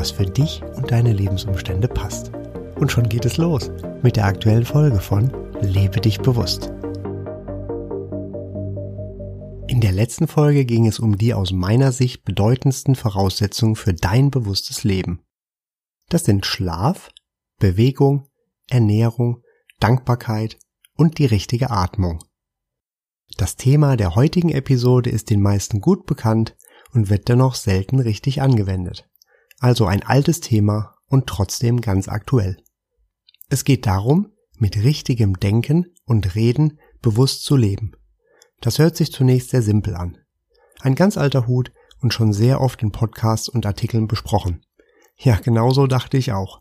was für dich und deine Lebensumstände passt. Und schon geht es los mit der aktuellen Folge von Lebe dich bewusst. In der letzten Folge ging es um die aus meiner Sicht bedeutendsten Voraussetzungen für dein bewusstes Leben. Das sind Schlaf, Bewegung, Ernährung, Dankbarkeit und die richtige Atmung. Das Thema der heutigen Episode ist den meisten gut bekannt und wird dennoch selten richtig angewendet. Also ein altes Thema und trotzdem ganz aktuell. Es geht darum, mit richtigem Denken und Reden bewusst zu leben. Das hört sich zunächst sehr simpel an. Ein ganz alter Hut und schon sehr oft in Podcasts und Artikeln besprochen. Ja, genauso dachte ich auch.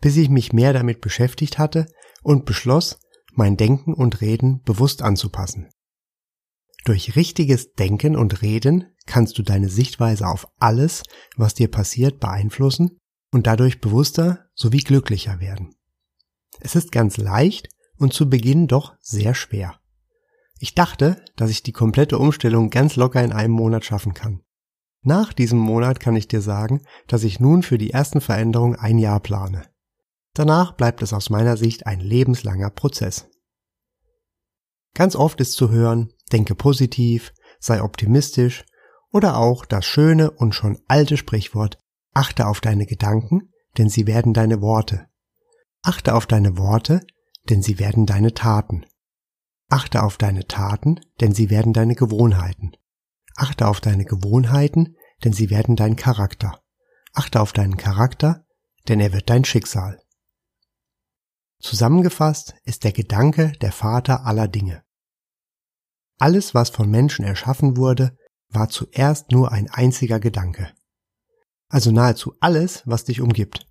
Bis ich mich mehr damit beschäftigt hatte und beschloss, mein Denken und Reden bewusst anzupassen. Durch richtiges Denken und Reden kannst du deine Sichtweise auf alles, was dir passiert, beeinflussen und dadurch bewusster sowie glücklicher werden. Es ist ganz leicht und zu Beginn doch sehr schwer. Ich dachte, dass ich die komplette Umstellung ganz locker in einem Monat schaffen kann. Nach diesem Monat kann ich dir sagen, dass ich nun für die ersten Veränderungen ein Jahr plane. Danach bleibt es aus meiner Sicht ein lebenslanger Prozess. Ganz oft ist zu hören, denke positiv, sei optimistisch oder auch das schöne und schon alte Sprichwort, achte auf deine Gedanken, denn sie werden deine Worte. Achte auf deine Worte, denn sie werden deine Taten. Achte auf deine Taten, denn sie werden deine Gewohnheiten. Achte auf deine Gewohnheiten, denn sie werden dein Charakter. Achte auf deinen Charakter, denn er wird dein Schicksal. Zusammengefasst ist der Gedanke der Vater aller Dinge. Alles, was von Menschen erschaffen wurde, war zuerst nur ein einziger Gedanke. Also nahezu alles, was dich umgibt.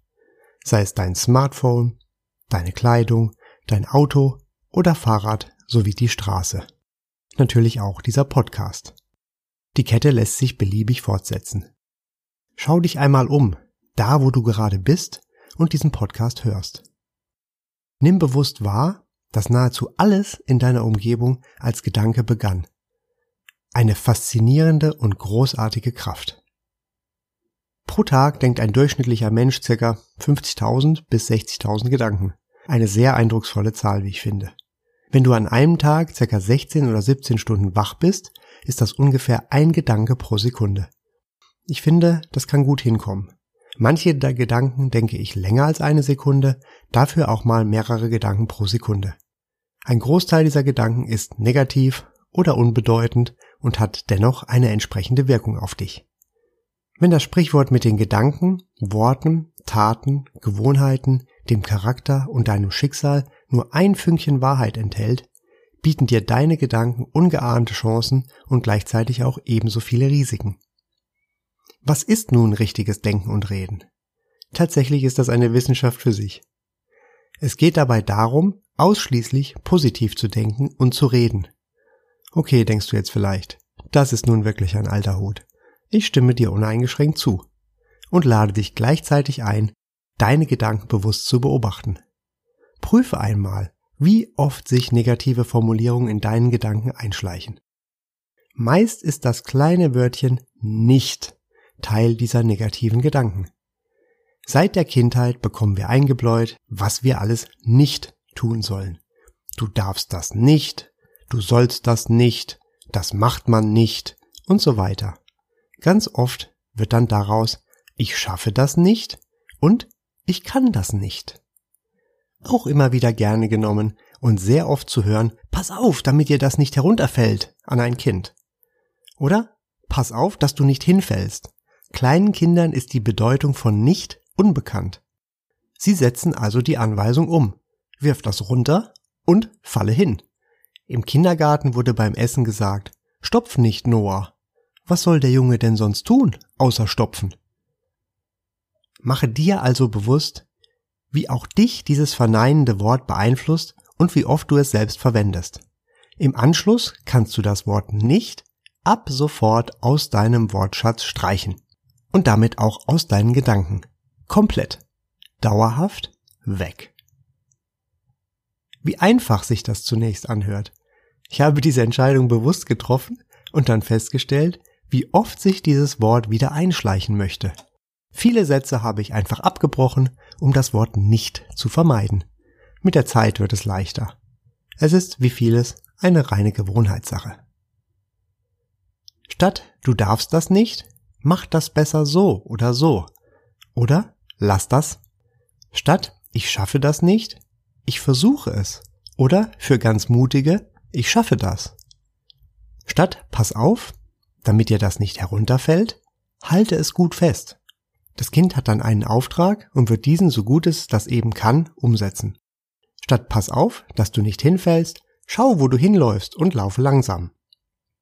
Sei es dein Smartphone, deine Kleidung, dein Auto oder Fahrrad sowie die Straße. Natürlich auch dieser Podcast. Die Kette lässt sich beliebig fortsetzen. Schau dich einmal um, da wo du gerade bist und diesen Podcast hörst. Nimm bewusst wahr, dass nahezu alles in deiner Umgebung als Gedanke begann. Eine faszinierende und großartige Kraft. Pro Tag denkt ein durchschnittlicher Mensch ca. 50.000 bis 60.000 Gedanken. Eine sehr eindrucksvolle Zahl, wie ich finde. Wenn du an einem Tag ca. 16 oder 17 Stunden wach bist, ist das ungefähr ein Gedanke pro Sekunde. Ich finde, das kann gut hinkommen. Manche der Gedanken denke ich länger als eine Sekunde, dafür auch mal mehrere Gedanken pro Sekunde. Ein Großteil dieser Gedanken ist negativ oder unbedeutend und hat dennoch eine entsprechende Wirkung auf dich. Wenn das Sprichwort mit den Gedanken, Worten, Taten, Gewohnheiten, dem Charakter und deinem Schicksal nur ein Fünkchen Wahrheit enthält, bieten dir deine Gedanken ungeahnte Chancen und gleichzeitig auch ebenso viele Risiken. Was ist nun richtiges Denken und Reden? Tatsächlich ist das eine Wissenschaft für sich. Es geht dabei darum, ausschließlich positiv zu denken und zu reden. Okay, denkst du jetzt vielleicht, das ist nun wirklich ein alter Hut. Ich stimme dir uneingeschränkt zu und lade dich gleichzeitig ein, deine Gedanken bewusst zu beobachten. Prüfe einmal, wie oft sich negative Formulierungen in deinen Gedanken einschleichen. Meist ist das kleine Wörtchen nicht Teil dieser negativen Gedanken. Seit der Kindheit bekommen wir eingebläut, was wir alles nicht tun sollen. Du darfst das nicht, du sollst das nicht, das macht man nicht und so weiter. Ganz oft wird dann daraus, ich schaffe das nicht und ich kann das nicht. Auch immer wieder gerne genommen und sehr oft zu hören, pass auf, damit dir das nicht herunterfällt an ein Kind. Oder pass auf, dass du nicht hinfällst. Kleinen Kindern ist die Bedeutung von nicht unbekannt. Sie setzen also die Anweisung um. Wirf das runter und falle hin. Im Kindergarten wurde beim Essen gesagt, stopf nicht, Noah. Was soll der Junge denn sonst tun, außer stopfen? Mache dir also bewusst, wie auch dich dieses verneinende Wort beeinflusst und wie oft du es selbst verwendest. Im Anschluss kannst du das Wort nicht ab sofort aus deinem Wortschatz streichen und damit auch aus deinen Gedanken. Komplett. Dauerhaft weg. Wie einfach sich das zunächst anhört. Ich habe diese Entscheidung bewusst getroffen und dann festgestellt, wie oft sich dieses Wort wieder einschleichen möchte. Viele Sätze habe ich einfach abgebrochen, um das Wort nicht zu vermeiden. Mit der Zeit wird es leichter. Es ist, wie vieles, eine reine Gewohnheitssache. Statt du darfst das nicht, mach das besser so oder so. Oder lass das. Statt ich schaffe das nicht, ich versuche es. Oder für ganz mutige, ich schaffe das. Statt pass auf, damit dir das nicht herunterfällt, halte es gut fest. Das Kind hat dann einen Auftrag und wird diesen, so gut es das eben kann, umsetzen. Statt pass auf, dass du nicht hinfällst, schau, wo du hinläufst und laufe langsam.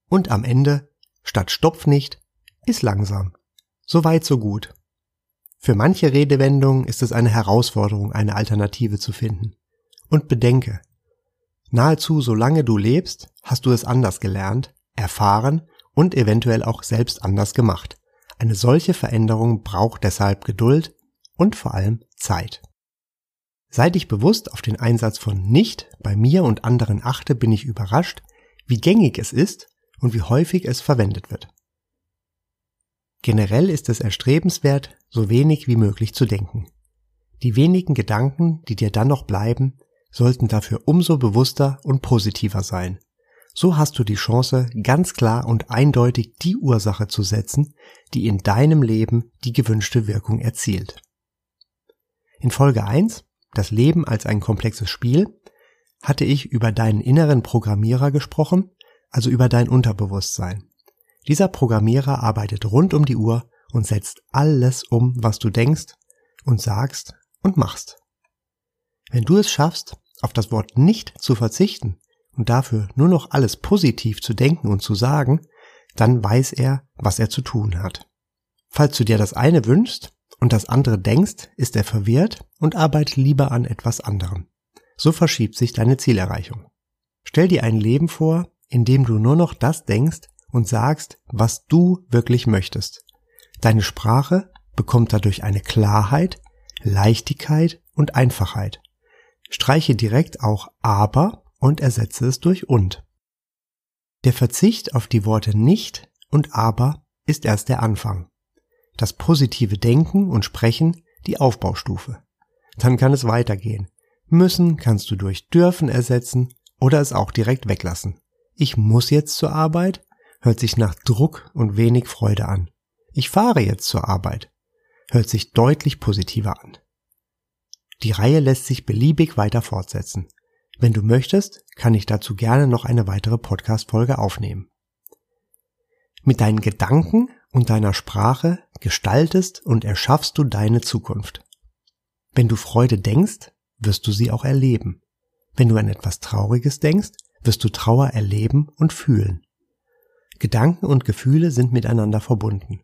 Und am Ende, statt stopf nicht, ist langsam. So weit, so gut. Für manche Redewendungen ist es eine Herausforderung, eine Alternative zu finden. Und bedenke, nahezu solange du lebst, hast du es anders gelernt, erfahren und eventuell auch selbst anders gemacht. Eine solche Veränderung braucht deshalb Geduld und vor allem Zeit. Seit ich bewusst auf den Einsatz von nicht bei mir und anderen achte, bin ich überrascht, wie gängig es ist und wie häufig es verwendet wird. Generell ist es erstrebenswert, so wenig wie möglich zu denken. Die wenigen Gedanken, die dir dann noch bleiben, sollten dafür umso bewusster und positiver sein. So hast du die Chance, ganz klar und eindeutig die Ursache zu setzen, die in deinem Leben die gewünschte Wirkung erzielt. In Folge 1, das Leben als ein komplexes Spiel, hatte ich über deinen inneren Programmierer gesprochen, also über dein Unterbewusstsein. Dieser Programmierer arbeitet rund um die Uhr und setzt alles um, was du denkst und sagst und machst. Wenn du es schaffst, auf das Wort nicht zu verzichten und dafür nur noch alles positiv zu denken und zu sagen, dann weiß er, was er zu tun hat. Falls du dir das eine wünschst und das andere denkst, ist er verwirrt und arbeitet lieber an etwas anderem. So verschiebt sich deine Zielerreichung. Stell dir ein Leben vor, in dem du nur noch das denkst und sagst, was du wirklich möchtest. Deine Sprache bekommt dadurch eine Klarheit, Leichtigkeit und Einfachheit. Streiche direkt auch aber und ersetze es durch und. Der Verzicht auf die Worte nicht und aber ist erst der Anfang. Das positive Denken und Sprechen die Aufbaustufe. Dann kann es weitergehen. Müssen kannst du durch dürfen ersetzen oder es auch direkt weglassen. Ich muss jetzt zur Arbeit hört sich nach Druck und wenig Freude an. Ich fahre jetzt zur Arbeit hört sich deutlich positiver an. Die Reihe lässt sich beliebig weiter fortsetzen. Wenn du möchtest, kann ich dazu gerne noch eine weitere Podcast-Folge aufnehmen. Mit deinen Gedanken und deiner Sprache gestaltest und erschaffst du deine Zukunft. Wenn du Freude denkst, wirst du sie auch erleben. Wenn du an etwas Trauriges denkst, wirst du Trauer erleben und fühlen. Gedanken und Gefühle sind miteinander verbunden.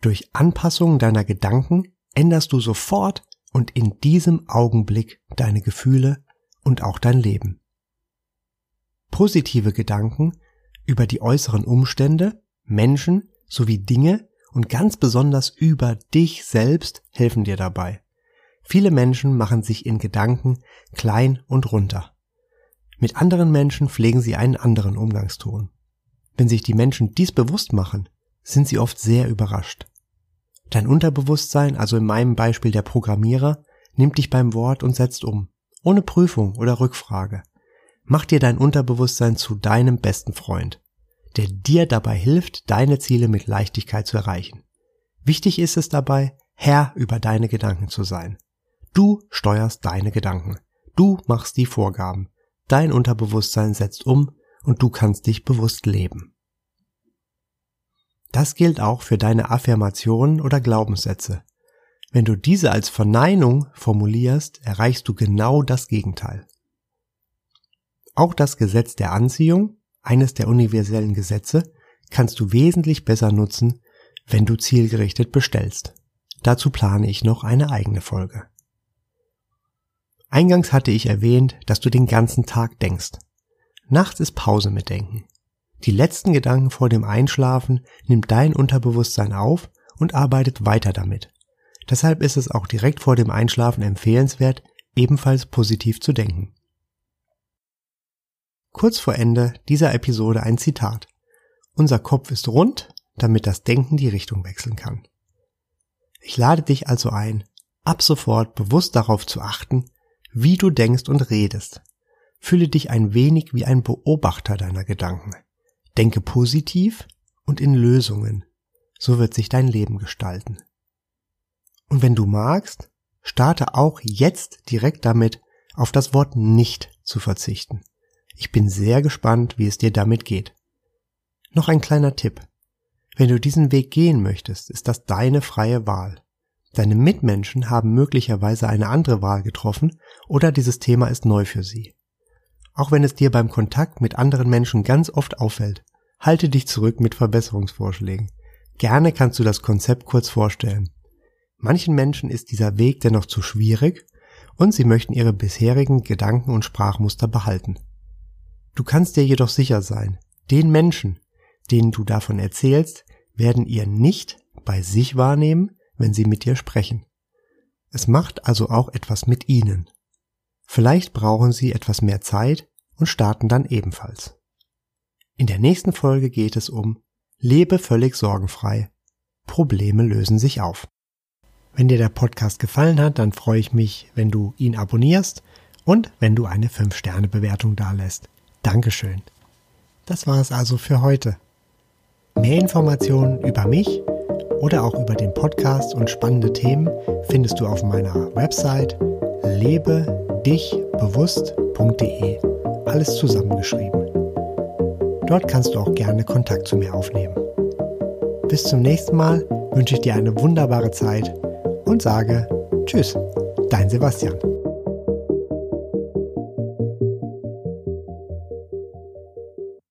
Durch Anpassung deiner Gedanken änderst du sofort und in diesem Augenblick deine Gefühle und auch dein Leben. Positive Gedanken über die äußeren Umstände, Menschen sowie Dinge und ganz besonders über dich selbst helfen dir dabei. Viele Menschen machen sich in Gedanken klein und runter. Mit anderen Menschen pflegen sie einen anderen Umgangston. Wenn sich die Menschen dies bewusst machen, sind sie oft sehr überrascht. Dein Unterbewusstsein, also in meinem Beispiel der Programmierer, nimmt dich beim Wort und setzt um ohne Prüfung oder Rückfrage. Mach dir dein Unterbewusstsein zu deinem besten Freund, der dir dabei hilft, deine Ziele mit Leichtigkeit zu erreichen. Wichtig ist es dabei, Herr über deine Gedanken zu sein. Du steuerst deine Gedanken. Du machst die Vorgaben. Dein Unterbewusstsein setzt um und du kannst dich bewusst leben. Das gilt auch für deine Affirmationen oder Glaubenssätze. Wenn du diese als Verneinung formulierst, erreichst du genau das Gegenteil. Auch das Gesetz der Anziehung, eines der universellen Gesetze, kannst du wesentlich besser nutzen, wenn du zielgerichtet bestellst. dazu plane ich noch eine eigene Folge. Eingangs hatte ich erwähnt, dass du den ganzen Tag denkst. Nachts ist Pause mit Denken. Die letzten Gedanken vor dem Einschlafen nimmt dein Unterbewusstsein auf und arbeitet weiter damit. Deshalb ist es auch direkt vor dem Einschlafen empfehlenswert, ebenfalls positiv zu denken. Kurz vor Ende dieser Episode ein Zitat. Unser Kopf ist rund, damit das Denken die Richtung wechseln kann. Ich lade dich also ein, ab sofort bewusst darauf zu achten, wie du denkst und redest. Fühle dich ein wenig wie ein Beobachter deiner Gedanken. Denke positiv und in Lösungen. So wird sich dein Leben gestalten. Und wenn du magst, starte auch jetzt direkt damit, auf das Wort nicht zu verzichten. Ich bin sehr gespannt, wie es dir damit geht. Noch ein kleiner Tipp. Wenn du diesen Weg gehen möchtest, ist das deine freie Wahl. Deine Mitmenschen haben möglicherweise eine andere Wahl getroffen oder dieses Thema ist neu für sie. Auch wenn es dir beim Kontakt mit anderen Menschen ganz oft auffällt, halte dich zurück mit Verbesserungsvorschlägen. Gerne kannst du das Konzept kurz vorstellen. Manchen Menschen ist dieser Weg dennoch zu schwierig und sie möchten ihre bisherigen Gedanken und Sprachmuster behalten. Du kannst dir jedoch sicher sein, den Menschen, denen du davon erzählst, werden ihr nicht bei sich wahrnehmen, wenn sie mit dir sprechen. Es macht also auch etwas mit ihnen. Vielleicht brauchen sie etwas mehr Zeit und starten dann ebenfalls. In der nächsten Folge geht es um Lebe völlig sorgenfrei. Probleme lösen sich auf. Wenn dir der Podcast gefallen hat, dann freue ich mich, wenn du ihn abonnierst und wenn du eine 5-Sterne-Bewertung dalässt. Dankeschön. Das war es also für heute. Mehr Informationen über mich oder auch über den Podcast und spannende Themen findest du auf meiner Website lebe-dich-bewusst.de. Alles zusammengeschrieben. Dort kannst du auch gerne Kontakt zu mir aufnehmen. Bis zum nächsten Mal wünsche ich dir eine wunderbare Zeit und sage Tschüss, dein Sebastian.